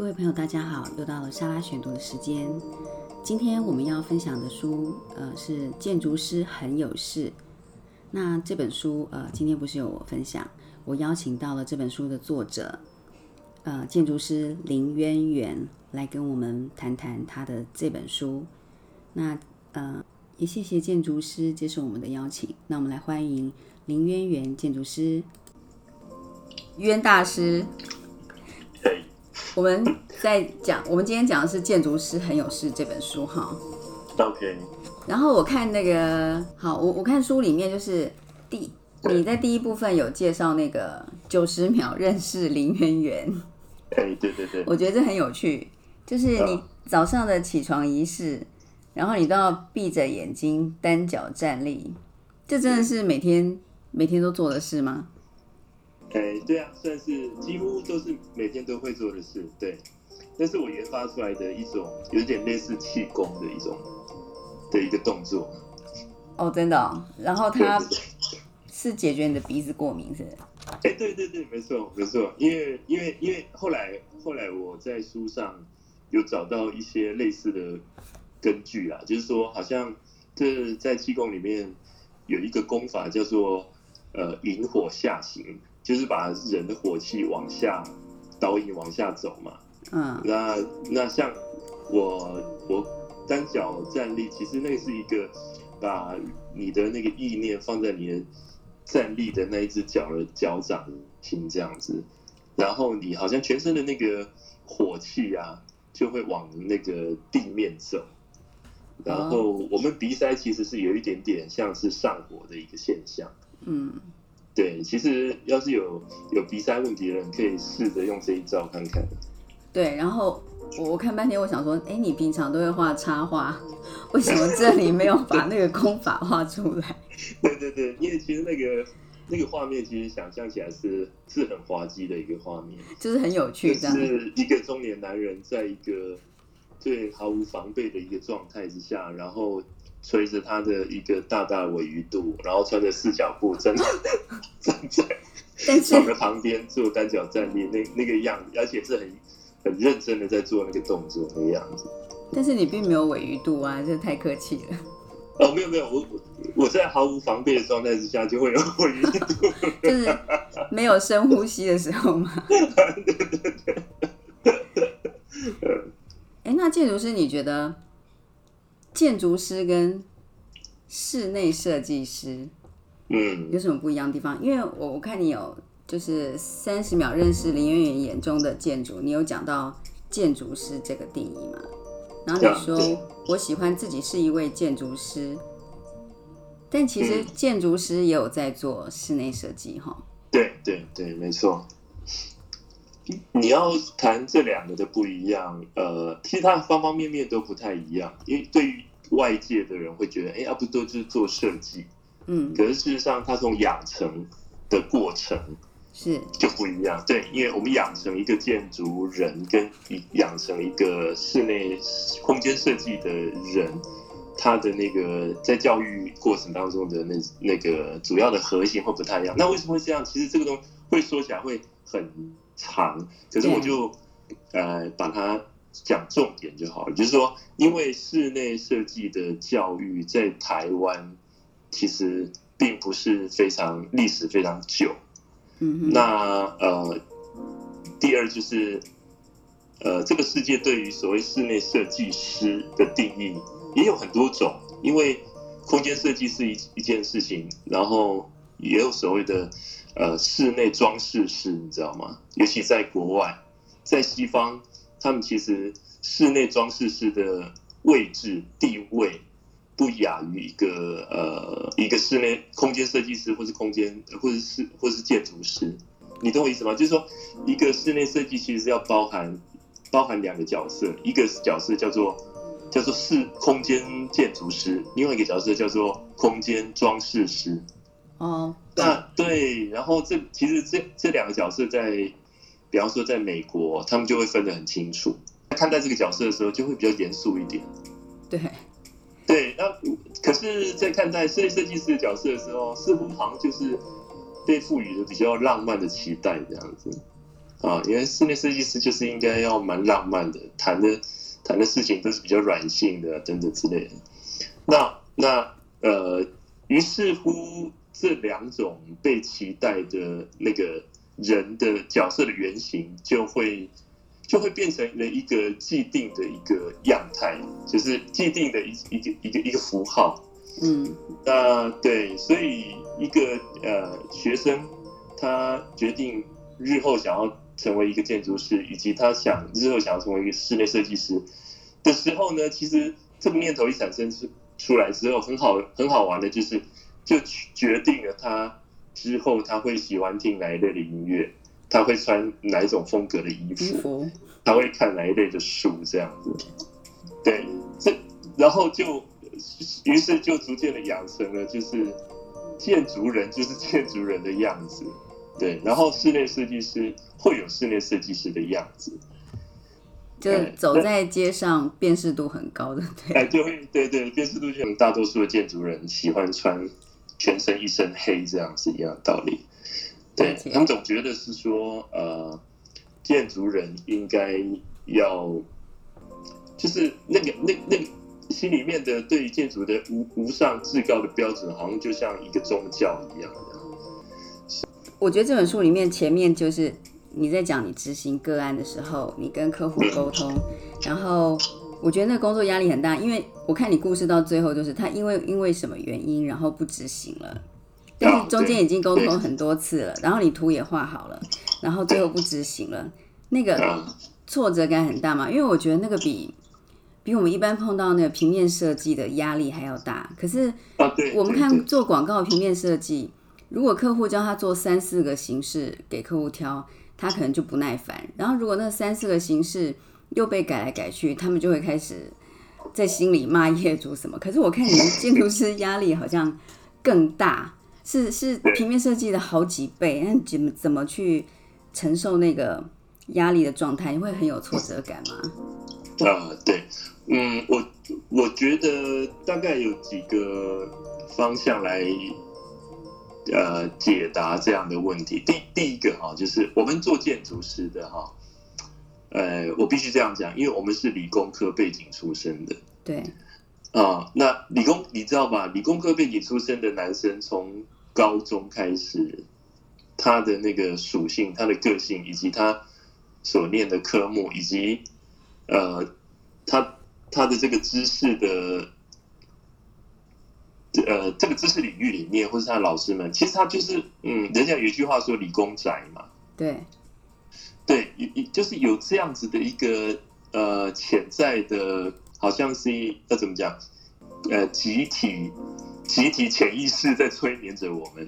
各位朋友，大家好！又到了莎拉选读的时间。今天我们要分享的书，呃，是《建筑师很有事》。那这本书，呃，今天不是由我分享，我邀请到了这本书的作者，呃，建筑师林渊源来跟我们谈谈他的这本书。那，呃，也谢谢建筑师接受我们的邀请。那我们来欢迎林渊源建筑师，渊大师。我们在讲，我们今天讲的是《建筑师很有事》这本书哈。OK。然后我看那个，好，我我看书里面就是第你在第一部分有介绍那个九十秒认识林渊源。哎，对对对。我觉得这很有趣，就是你早上的起床仪式，然后你都要闭着眼睛单脚站立，这真的是每天每天都做的事吗？哎，对啊，算是几乎都是每天都会做的事，对。那是我研发出来的一种有点类似气功的一种的一个动作。哦，真的。然后它是解决你的鼻子过敏，是？哎，对对对，没错没错。因为因为因为后来后来我在书上有找到一些类似的根据啊，就是说好像这在气功里面有一个功法叫做呃引火下行。就是把人的火气往下导引往下走嘛。嗯。那那像我我单脚站立，其实那是一个把你的那个意念放在你的站立的那一只脚的脚掌心这样子，然后你好像全身的那个火气啊，就会往那个地面走。然后我们鼻塞其实是有一点点像是上火的一个现象。嗯。对，其实要是有有鼻塞问题的人，可以试着用这一招看看。对，然后我我看半天，我想说，哎，你平常都会画插画，为什么这里没有 把那个功法画出来？对对对，因为其实那个那个画面，其实想象起来是是很滑稽的一个画面，就是很有趣，是一个中年男人在一个对毫无防备的一个状态之下，然后。吹着他的一个大大尾鱼肚，然后穿着四脚裤站站在 床的旁边做单脚站立，那那个样子，而且是很很认真的在做那个动作那个样子。但是你并没有尾鱼肚啊，这太客气了。哦，没有没有，我我在毫无防备的状态之下就会有尾鱼肚，就是没有深呼吸的时候吗？哎，那建筑师，你觉得？建筑师跟室内设计师，嗯，有什么不一样的地方？因为我我看你有就是三十秒认识林媛媛眼中的建筑，你有讲到建筑师这个定义嘛？然后你说我喜欢自己是一位建筑师，但其实建筑师也有在做室内设计哈。对对对，没错。你要谈这两个的不一样，呃，其实它方方面面都不太一样，因为对于外界的人会觉得，哎，要不都是做设计，嗯，可是事实上，它从养成的过程是就不一样。对，因为我们养成一个建筑人，跟养成一个室内空间设计的人，他的那个在教育过程当中的那那个主要的核心会不太一样。那为什么会这样？其实这个东西会说起来会很长，可是我就呃把它。讲重点就好了，就是说，因为室内设计的教育在台湾其实并不是非常历史非常久，嗯，那呃，第二就是呃，这个世界对于所谓室内设计师的定义也有很多种，因为空间设计是一一件事情，然后也有所谓的呃室内装饰师，你知道吗？尤其在国外，在西方。他们其实室内装饰师的位置地位不亚于一个呃一个室内空间设计师，或是空间或者是或是建筑师，你懂我意思吗？就是说，一个室内设计其实是要包含包含两个角色，一个角色叫做叫做室空间建筑师，另外一个角色叫做空间装饰师。哦，那对，然后这其实这这两个角色在。比方说，在美国，他们就会分得很清楚。看待这个角色的时候，就会比较严肃一点。对，对。那可是，在看待室内设计师的角色的时候，似乎好像就是被赋予了比较浪漫的期待这样子。啊，因为室内设计师就是应该要蛮浪漫的，谈的谈的事情都是比较软性的等等之类的。那那呃，于是乎这两种被期待的那个人的角色的原型就会就会变成了一个既定的一个样态，就是既定的一一个一个一个符号。嗯，那对，所以一个呃学生他决定日后想要成为一个建筑师，以及他想日后想要成为一个室内设计师的时候呢，其实这个念头一产生出出来之后，很好很好玩的就是就决定了他之后他会喜欢听哪一类的音乐，他会穿哪一种风格的衣衣服，他会看哪一类的书这样子。对，这然后就于是就逐渐的养成了就是建筑人就是建筑人的样子，对，然后室内设计师会有室内设计师的样子，就。走在街上辨识度很高的，对，哎，就会对对，辨识度就很大多数的建筑人喜欢穿全身一身黑，这样是一样的道理。对他们总觉得是说，呃，建筑人应该要，就是那个那那个心里面的对于建筑的无无上至高的标准，好像就像一个宗教一样。我觉得这本书里面前面就是你在讲你执行个案的时候，你跟客户沟通，然后我觉得那个工作压力很大，因为我看你故事到最后就是他因为因为什么原因，然后不执行了，但是中间已经沟通很多次了，然后你图也画好了，然后最后不执行了，那个啊，挫折感很大嘛，因为我觉得那个比比我们一般碰到那个平面设计的压力还要大。可是我们看做广告平面设计，如果客户叫他做三四个形式给客户挑，他可能就不耐烦。然后如果那三四个形式又被改来改去，他们就会开始在心里骂业主什么。可是我看你们建筑师压力好像更大，是是平面设计的好几倍。那怎么怎么去承受那个压力的状态？你会很有挫折感吗？啊，对，嗯，我我觉得大概有几个方向来呃解答这样的问题。第第一个哈，就是我们做建筑师的哈，呃，我必须这样讲，因为我们是理工科背景出身的对，啊。那理工你知道吧？理工科背景出身的男生从高中开始，他的那个属性、他的个性，以及他所念的科目，以及呃，他他的这个知识的，呃，这个知识领域里面，或是他的老师们，其实他就是，嗯，人家有一句话说“理工宅”嘛，对，对，有就是有这样子的一个呃潜在的，好像是要怎么讲，呃，集体集体潜意识在催眠着我们，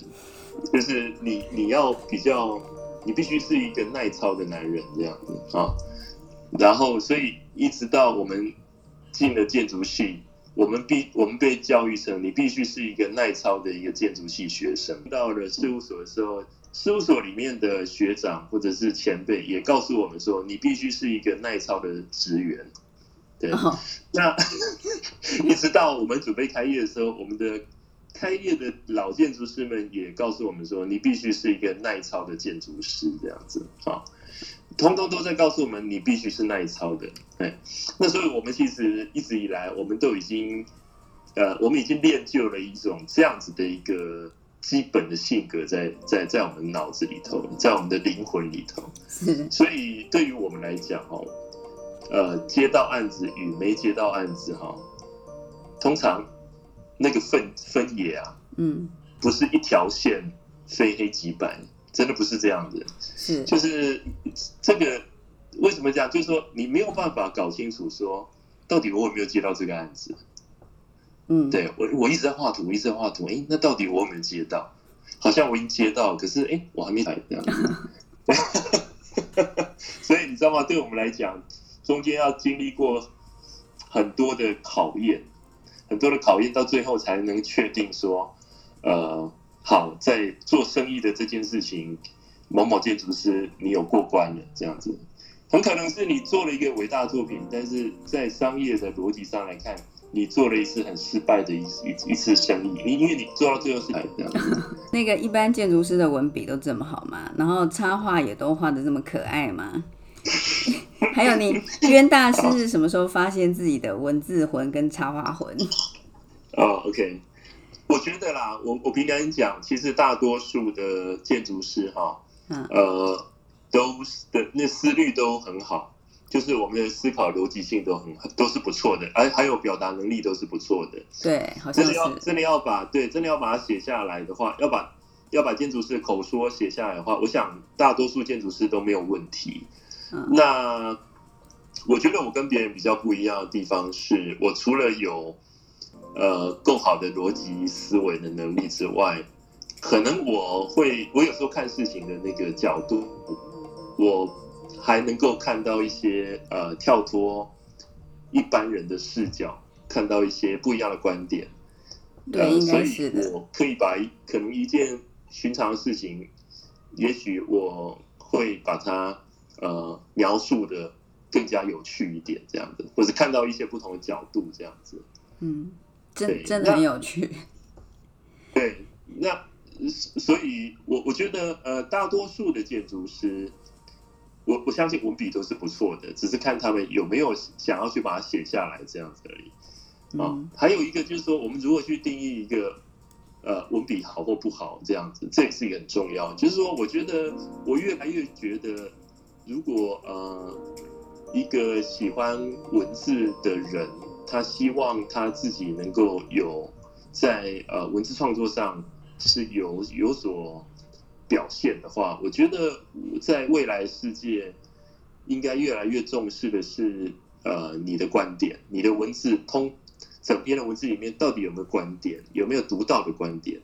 就是你你要比较，你必须是一个耐操的男人这样子啊，然后所以一直到我们进了建筑系。我们必我们被教育成你必须是一个耐操的一个建筑系学生。到了事务所的时候，事务所里面的学长或者是前辈也告诉我们说，你必须是一个耐操的职员。对，哦，那 一直到我们准备开业的时候，我们的开业的老建筑师们也告诉我们说，你必须是一个耐操的建筑师，这样子。啊，通通都在告诉我们，你必须是耐操的。哎，那所以我们其实一直以来，我们都已经呃，我们已经练就了一种这样子的一个基本的性格在，在在我们脑子里头，在我们的灵魂里头。是，所以对于我们来讲，哦，呃，接到案子与没接到案子，哈，通常那个分分野啊，嗯，不是一条线非黑即白，真的不是这样的。是，就是这个为什么这样？就是说你没有办法搞清楚说到底我有没有接到这个案子。嗯，对我我一直在画图，一直在画图，哎，那到底我有没有接到？好像我已经接到，可是哎，我还没来这样子。所以你知道吗？对我们来讲，中间要经历过很多的考验，很多的考验，到最后才能确定说，呃，好，在做生意的这件事情，某某建筑师你有过关了，这样子。很可能是你做了一个伟大作品，但是在商业的逻辑上来看，你做了一次很失败的一一一次生意，你因为你做到最后是这样。那个一般建筑师的文笔都这么好吗？然后插画也都画的这么可爱吗？还有你渊大师是什么时候发现自己的文字魂跟插画魂？哦，OK，我觉得啦，我我平常讲，其实大多数的建筑师哈，嗯呃，都的那思虑都很好，就是我们的思考逻辑性都很都是不错的，而还有表达能力都是不错的。对，好像真的要是。真的要把对真的要把它写下来的话，要把要把建筑师的口说写下来的话，我想大多数建筑师都没有问题。嗯那我觉得我跟别人比较不一样的地方是，我除了有呃更好的逻辑思维的能力之外，可能我会我有时候看事情的那个角度，我还能够看到一些呃跳脱一般人的视角，看到一些不一样的观点。对应该呃所以是的我可以把一可能一件寻常的事情，也许我会把它呃描述的更加有趣一点，这样子，或者看到一些不同的角度，这样子。嗯，真对真的很有趣。对，那所以我我觉得呃，大多数的建筑师，我我相信文笔都是不错的，只是看他们有没有想要去把它写下来这样子而已。啊、嗯还有一个就是说，我们如何去定义一个呃文笔好或不好这样子，这也是一个很重要。就是说，我觉得我越来越觉得，如果呃一个喜欢文字的人，他希望他自己能够有在呃文字创作上是有有所表现的话，我觉得在未来世界应该越来越重视的是呃你的观点，你的文字通整篇的文字里面到底有没有观点，有没有独到的观点？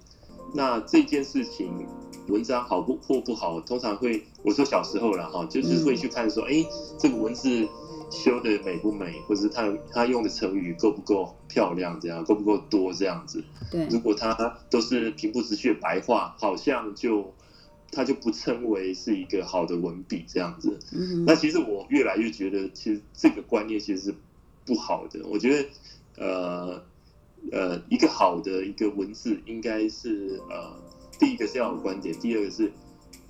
那这件事情文章好不或不好，通常会我说小时候了哈，就是会去看说，哎、这个文字修的美不美，或者是他他用的成语够不够漂亮，这样够不够多这样子。对，如果他都是平铺直叙的白话，好像就他就不称为是一个好的文笔这样子。嗯，那其实我越来越觉得，其实这个观念其实是不好的。我觉得，呃呃，一个好的一个文字，应该是呃，第一个是要有观点，第二个是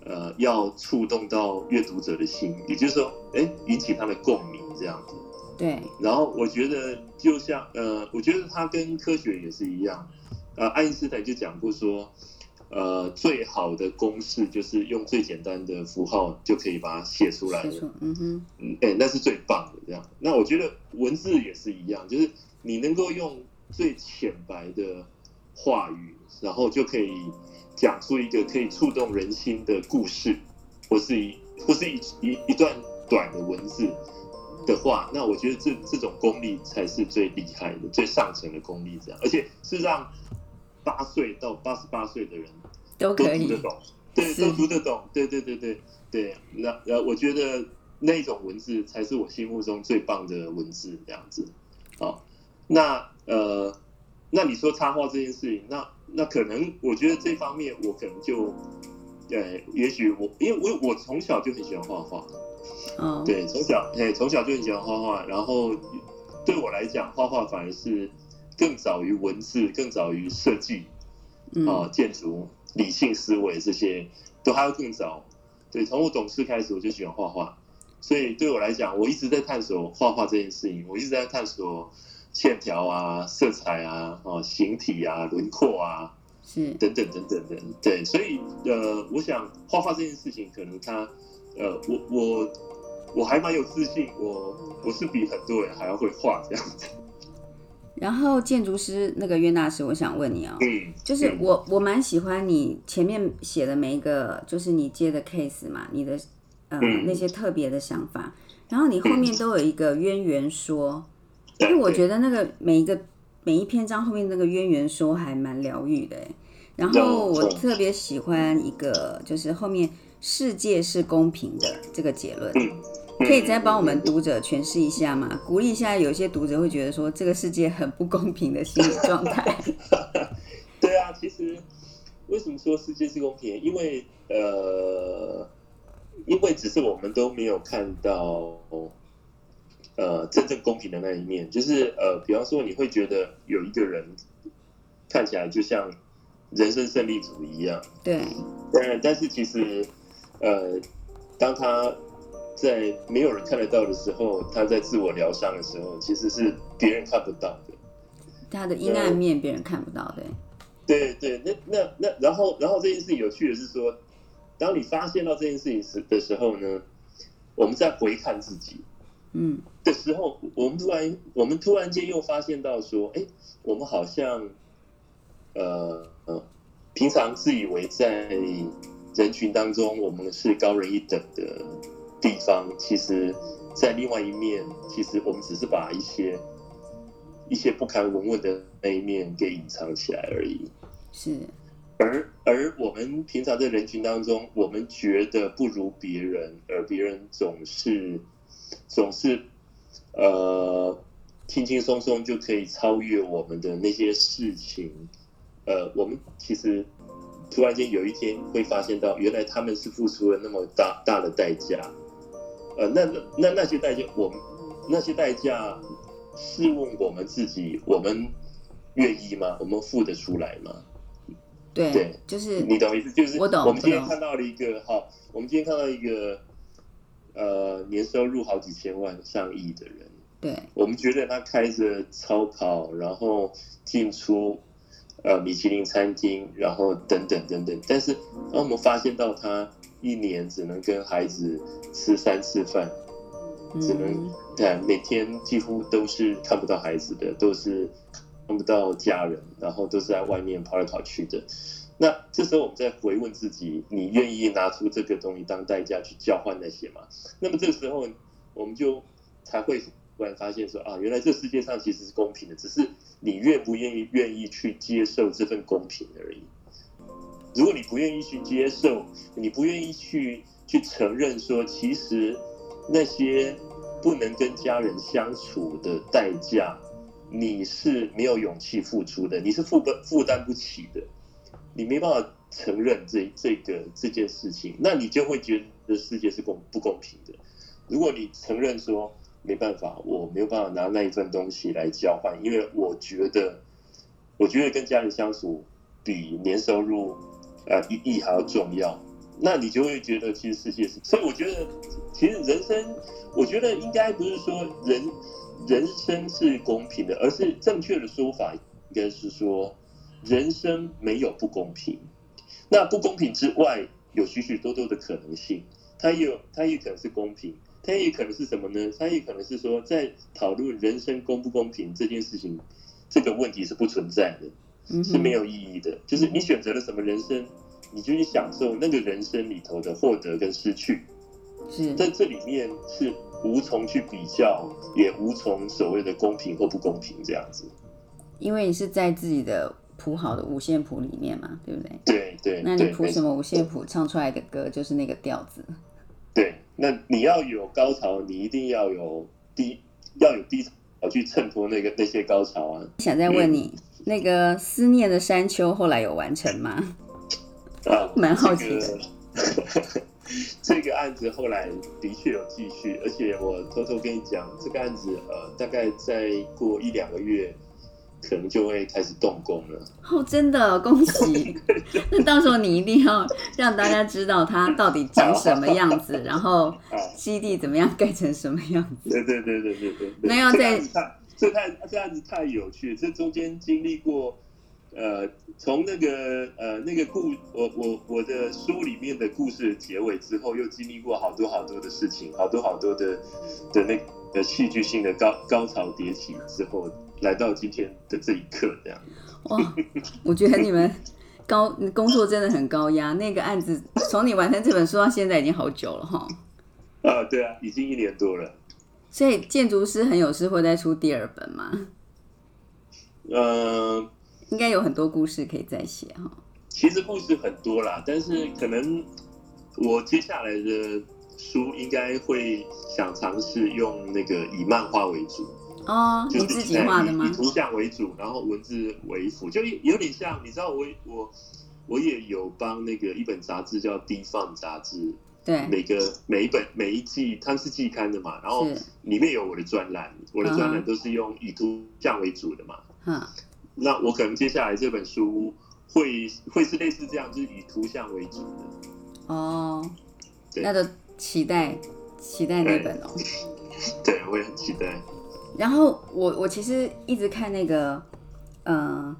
呃要触动到阅读者的心，也就是说，哎，引起他的共鸣这样子。对，然后我觉得，就像呃，我觉得它跟科学也是一样。呃，爱因斯坦就讲过说，呃，最好的公式就是用最简单的符号就可以把它写出来了。嗯哼，嗯，哎、那是最棒的。这样，那我觉得文字也是一样，就是你能够用最浅白的话语，然后就可以讲出一个可以触动人心的故事，或是一或是一一一段短的文字的话，那我觉得这这种功力才是最厉害的、最上层的功力。这样，而且事实上八岁到八十八岁的人都都可以，读得懂，对，都读得懂，对对对对对。那呃，我觉得那种文字才是我心目中最棒的文字，这样子。好，那呃，那你说插画这件事情，那那可能我觉得这方面我可能就，呃，也许我因为我我从小就很喜欢画画，哦，对，从小哎从小就很喜欢画画，然后对我来讲，画画反而是更早于文字，更早于设计。啊、嗯，建筑、理性思维这些都还要更早。对，从我懂事开始，我就喜欢画画，所以对我来讲，我一直在探索画画这件事情，我一直在探索线条啊、色彩啊、哦、形体啊、轮廓啊是，等等等等等。对，所以呃，我想画画这件事情，可能它呃，我我我还蛮有自信，我我是比很多人还要会画这样子。然后建筑师那个约纳师，我想问你哦，嗯，就是嗯。我我蛮喜欢你前面写的每一个，就是你接的 case 嘛，你的呃、嗯。那些特别的想法，然后你后面都有一个渊源说，因为我觉得那个每一个每一篇章后面那个渊源说还蛮疗愈的诶。然后我特别喜欢一个，就是后面世界是公平的这个结论，嗯可以再帮我们读者诠释一下吗？鼓励一下，有些读者会觉得说这个世界很不公平的心理状态。对啊，其实为什么说世界是公平？因为呃，因为只是我们都没有看到呃真正公平的那一面，就是呃，比方说你会觉得有一个人看起来就像人生胜利组一样，对，但但是其实呃，当他在没有人看得到的时候，他在自我疗伤的时候，其实是别人看不到的。他的阴暗面别人看不到的。对对，那那那，然后然后这件事情有趣的是说，当你发现到这件事情时的时候呢，我们在回看自己，嗯，的时候，我们突然我们突然间又发现到说，哎，我们好像，呃呃，平常自以为在人群当中我们是高人一等的地方，其实，在另外一面，其实我们只是把一些一些不堪闻问的那一面给隐藏起来而已。是，而而我们平常在人群当中，我们觉得不如别人，而别人总是总是呃轻轻松松就可以超越我们的那些事情，呃，我们其实突然间有一天会发现到，原来他们是付出了那么大大的代价，呃，那那那些代价，我们那些代价，试问我们自己，我们愿意吗？我们付得出来吗？对，对就是你懂意思？就是我懂我们今天看到了一个哈，我们今天看到一个呃年收入好几千万、上亿的人，对，我们觉得他开着超跑，然后进出呃米其林餐厅，然后等等等等。但是当我们发现到他一年只能跟孩子吃三次饭，只能嗯，对，每天几乎都是看不到孩子的，都是看不到家人，然后都是在外面跑来跑去的。那这时候我们再回问自己：你愿意拿出这个东西当代价去交换那些吗？那么这个时候我们就才会突然发现说啊，原来这世界上其实是公平的，只是你愿不愿意愿意去接受这份公平而已。如果你不愿意去接受，你不愿意去去承认说，其实那些不能跟家人相处的代价，你是没有勇气付出的，你是负不负担不起的，你没办法承认这这个这件事情，那你就会觉得世界是公不公平的。如果你承认说没办法，我没有办法拿那一份东西来交换，因为我觉得，我觉得跟家人相处比年收入呃意义还要重要，那你就会觉得其实世界是，所以我觉得其实人生，我觉得应该不是说人人生是公平的，而是正确的说法应该是说人生没有不公平，那不公平之外有许许多多的可能性，它也有它也可能是公平。它也可能是什么呢？它也可能是说，在讨论人生公不公平这件事情，这个问题是不存在的，是没有意义的。就是你选择了什么人生，你就去享受那个人生里头的获得跟失去，是，在这里面是无从去比较，也无从所谓的公平或不公平这样子。因为你是在自己的谱好的五线谱里面嘛，对不对？对对那你谱什么五线谱，唱出来的歌就是那个调子。对，那你要有高潮，你一定要有低，要有低潮去衬托那个那些高潮啊。想再问你，那个思念的山丘后来有完成吗？啊，蛮好奇的这个。这个案子后来的确有继续，而且我偷偷跟你讲，这个案子呃，大概再过一两个月，可能就会开始动工了。哦，真的恭喜！那到时候你一定要让大家知道它到底长什么样子，然后啊，基地怎么样盖成什么样子。对对对对对对。那要在这个案子太这太这案子太有趣，这中间经历过。呃，从那个呃那个故我我我的书里面的故事结尾之后，又经历过好多好多的事情，好多好多的的那个戏剧性的高高潮迭起之后，来到今天的这一刻，这样。哇，我觉得你们高工作真的很高压。那个案子从你完成这本书到现在已经好久了哈，啊，对啊，已经一年多了。所以建筑师很有事会再出第二本吗？呃、应该有很多故事可以再写哈。其实故事很多啦，但是可能我接下来的书应该会想尝试用那个以漫画为主。哦，就是你自己画的吗以以？图像为主，然后文字为辅，就有点像，你知道我我我也有帮那个一本杂志叫《低放》杂志，对，每个每一本每一季它是季刊的嘛，然后里面有我的专栏，我的专栏都是用以图像为主的嘛。嗯，那我可能接下来这本书会会是类似这样，就是以图像为主的。哦，对那就期待期待那本哦。对，我也很期待。然后我我其实一直看那个，呃，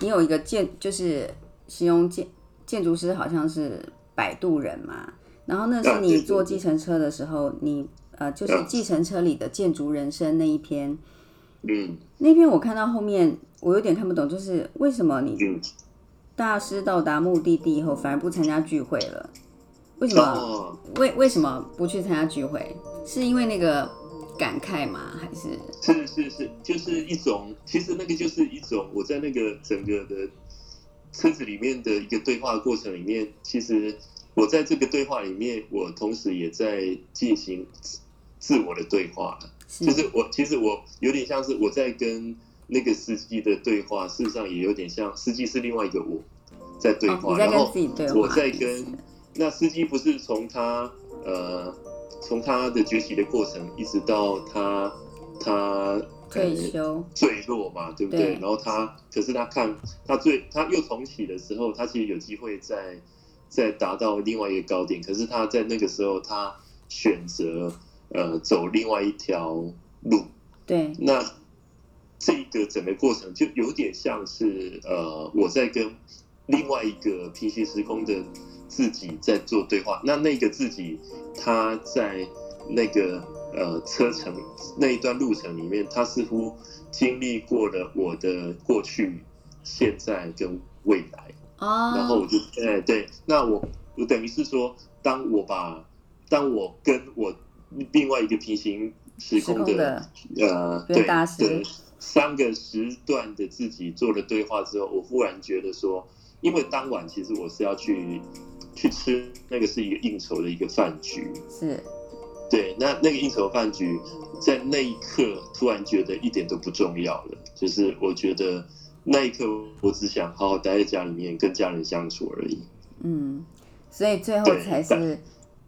你有一个建就是形容建建筑师好像是摆渡人嘛，然后那是你坐计程车的时候，你呃就是啊计程车里的建筑人生那一篇，嗯那篇我看到后面我有点看不懂，就是为什么你嗯。大师到达目的地以后反而不参加聚会了？为什么？哦，为为什么不去参加聚会？是因为那个感慨吗？还是是是是，就是一种，其实那个就是一种，我在那个整个的车子里面的一个对话过程里面，其实我在这个对话里面，我同时也在进行自自我的对话了。就是我其实我有点像是我在跟那个司机的对话，事实上也有点像司机是另外一个我在对哦，话，然后我在跟那司机不是从他呃从他的崛起的过程，一直到他他退呃休，坠落嘛，对不对？对然后他可是他看他最他又重启的时候，他其实有机会再再达到另外一个高点，可是他在那个时候他选择呃走另外一条路，对那这个整个过程就有点像是呃，我在跟另外一个平行时空的自己在做对话。那那个自己，他在那个呃车程那一段路程里面，他似乎经历过了我的过去、现在跟未来。哦，然后我就哎对，那我我等于是说，当我把当我跟我另外一个平行时空的的呃对袁大师的三个时段的自己做了对话之后，我忽然觉得说，因为当晚其实我是要去去吃那个是一个应酬的一个饭局，是。对，那那个应酬饭局在那一刻突然觉得一点都不重要了，就是我觉得那一刻我只想好好待在家里面跟家人相处而已。嗯，所以最后才是，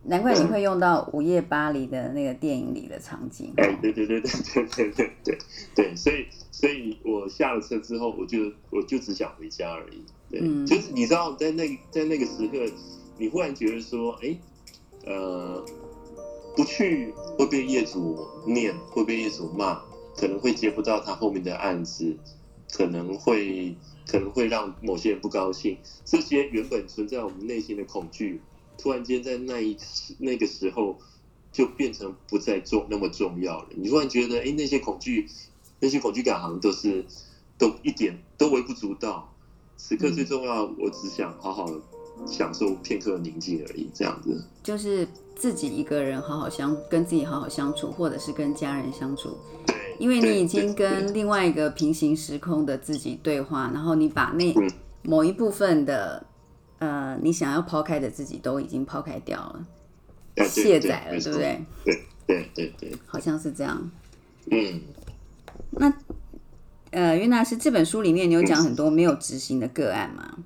难怪你会用到《午夜巴黎》的那个电影里的场景。哎，对对对对对对对对对，所以所以我下了车之后，我就我就只想回家而已。对，嗯就是你知道，在那在那个时刻，你忽然觉得说，哎，呃，不去会被业主念，会被业主骂，可能会接不到他后面的案子，可能会可能会让某些人不高兴，这些原本存在我们内心的恐惧，突然间在那一那个时候就变成不再重那么重要了。你突然觉得，哎，那些恐惧，那些恐惧感好像都是都一点都微不足道。此刻最重要，我只想好好享受片刻的宁静而已，这样子。就是自己一个人好好相跟自己好好相处，或者是跟家人相处，因为你已经跟另外一个平行时空的自己对话，然后你把那嗯某一部分的呃你想要抛开的自己都已经抛开掉了，卸载了，对不对？对对对对，好像是这样。嗯，那呃，袁大师这本书里面你有讲很多没有执行的个案嘛？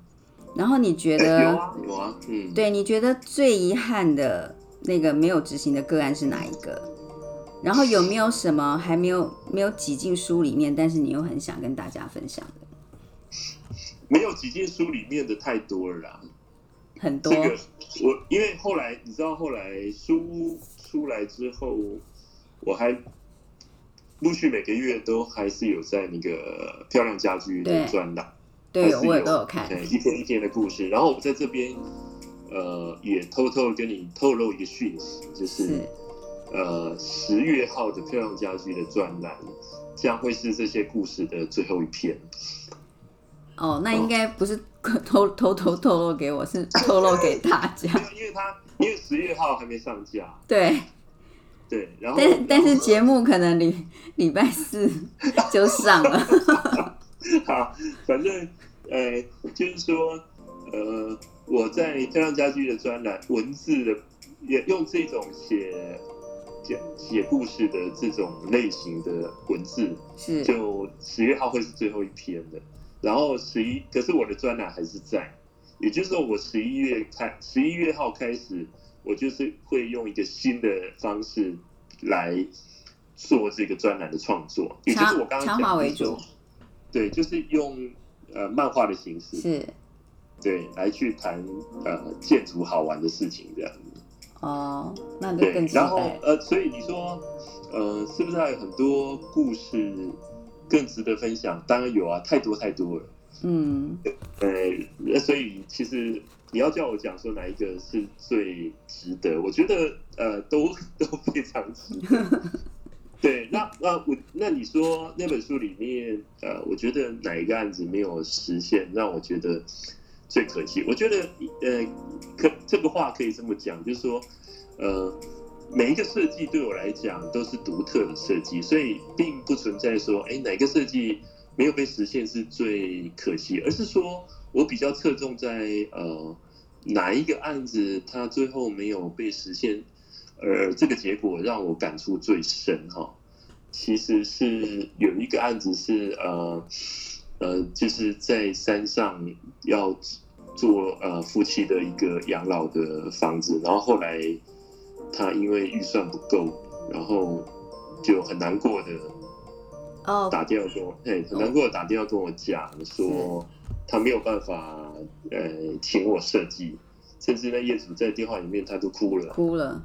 然后你觉哎得，有啊有啊，嗯，对，你觉得最遗憾的那个没有执行的个案是哪一个？然后有没有什么还没有没有挤进书里面，但是你又很想跟大家分享的？没有挤进书里面的太多了啦。很多，这个我因为后来你知道，后来书出来之后，我还陆续每个月都还是有在那个漂亮家居的对专栏，对，我也都有看。对，一天一天的故事。然后我在这边，呃，也偷偷跟你透露一个讯息，就是是呃十月号的漂亮家居的专栏将会是这些故事的最后一篇。哦，那应该不是偷偷偷透露给我，是透露给大家。因为他因为十月号还没上架，对，对，然后但但是节目可能礼礼拜四就上了。好，反正呃，就是说，呃，我在漂亮家居的专栏文字的，也用这种写写写故事的这种类型的文字，是就十月号会是最后一篇的。然后十一，可是我的专栏还是在，也就是说，我十一月开十一月号开始，我就是会用一个新的方式来做这个专栏的创作，也就是我刚刚讲的为主，对，就是用呃漫画的形式，是，对，来去谈呃建筑好玩的事情这样子。哦，那就更，期然后。呃，所以你说呃，是不是还有很多故事更值得分享？当然有啊，太多太多了。嗯，呃，所以其实你要叫我讲说哪一个是最值得，我觉得呃都 都非常值得。对，那那我那你说那本书里面呃，我觉得哪一个案子没有实现，让我觉得最可惜？我觉得呃，可这个话可以这么讲，就是说呃。每一个设计对我来讲都是独特的设计，所以并不存在说，哎，哪个设计没有被实现是最可惜，而是说我比较侧重在呃哪一个案子它最后没有被实现，而这个结果让我感触最深哈。其实是有一个案子是呃呃就是在山上要做呃夫妻的一个养老的房子，然后后来他因为预算不够，然后就很难过的哦，打电话跟我，哎，很难过的打电话跟我讲说，他没有办法，呃，请我设计，甚至那业主在电话里面他都哭了。哭了。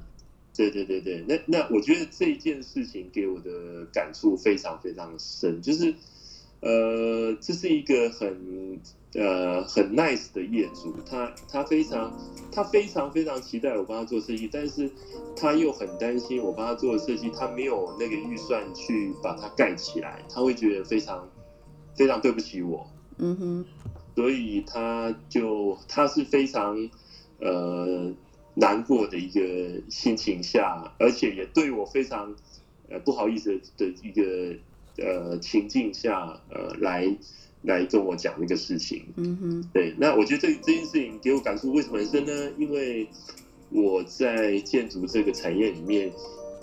对对对对，那那我觉得这件事情给我的感触非常非常深，就是，呃，这是一个很呃很 nice 的业主，他他非常他非常非常期待我帮他做设计，但是他又很担心我帮他做的设计，他没有那个预算去把它盖起来，他会觉得非常非常对不起我，嗯哼，所以他就他是非常呃难过的一个心情下，而且也对我非常呃不好意思的一个呃情境下，呃来来跟我讲那个事情。嗯哼，对，那我觉得这这件事情给我感触为什么很深呢？因为我在建筑这个产业里面，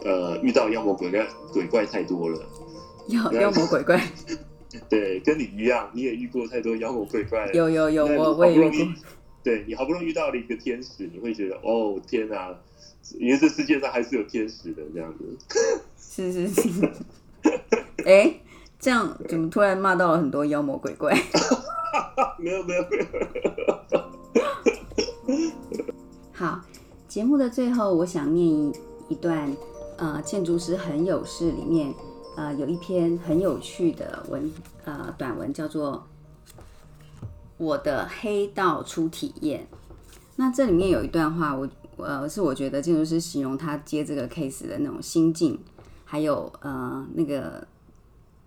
呃，遇到妖魔鬼怪鬼怪太多了。妖妖魔鬼怪，对，跟你一样，你也遇过太多妖魔鬼怪 了。有有有，我我也遇。对你好不容易遇到了一个天使，你会觉得哦天啊，因为这世界上还是有天使的这样子。是是是。哎，这样怎么突然骂到了很多妖魔鬼怪？没有没有没有，好，节目的最后，我想念一一段，呃，建筑师很有事里面，呃，有一篇很有趣的文，呃，短文叫做《我的黑道初体验》。那这里面有一段话，我呃是我觉得建筑师形容他接这个 case 的那种心境，还有呃那个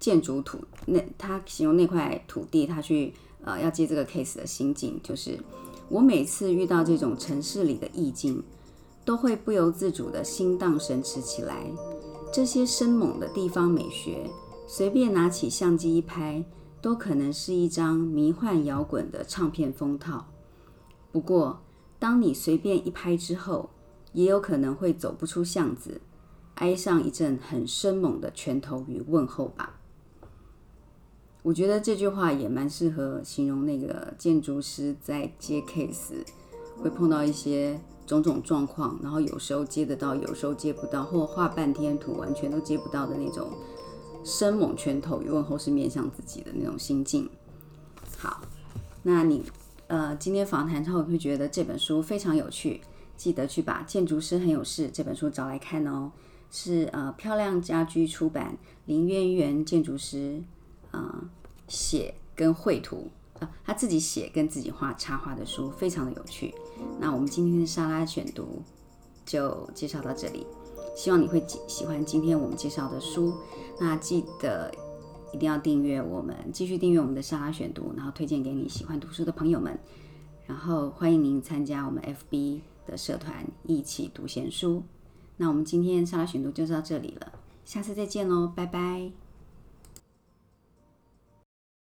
建筑土那他形容那块土地，他去呃要接这个 case 的心境，就是我每次遇到这种城市里的意境，都会不由自主的心荡神驰起来。这些生猛的地方美学，随便拿起相机一拍，都可能是一张迷幻摇滚的唱片封套。不过，当你随便一拍之后，也有可能会走不出巷子，挨上一阵很生猛的拳头与问候吧。我觉得这句话也蛮适合形容那个建筑师在接 case 会碰到一些种种状况，然后有时候接得到，有时候接不到，或画半天图完全都接不到的那种生猛拳头与问候是面向自己的那种心境。好，那你呃今天访谈之后会觉得这本书非常有趣，记得去把《建筑师很有事》这本书找来看哦。是呃漂亮家居出版，林渊源建筑师啊、写跟绘图啊、他自己写跟自己画插画的书，非常的有趣。那我们今天的沙拉选读就介绍到这里，希望你会喜喜欢今天我们介绍的书。那记得一定要订阅我们，继续订阅我们的沙拉选读，然后推荐给你喜欢读书的朋友们。然后欢迎您参加我们 FB 的社团，一起读闲书。那我们今天沙拉选读就到这里了，下次再见喽，拜拜。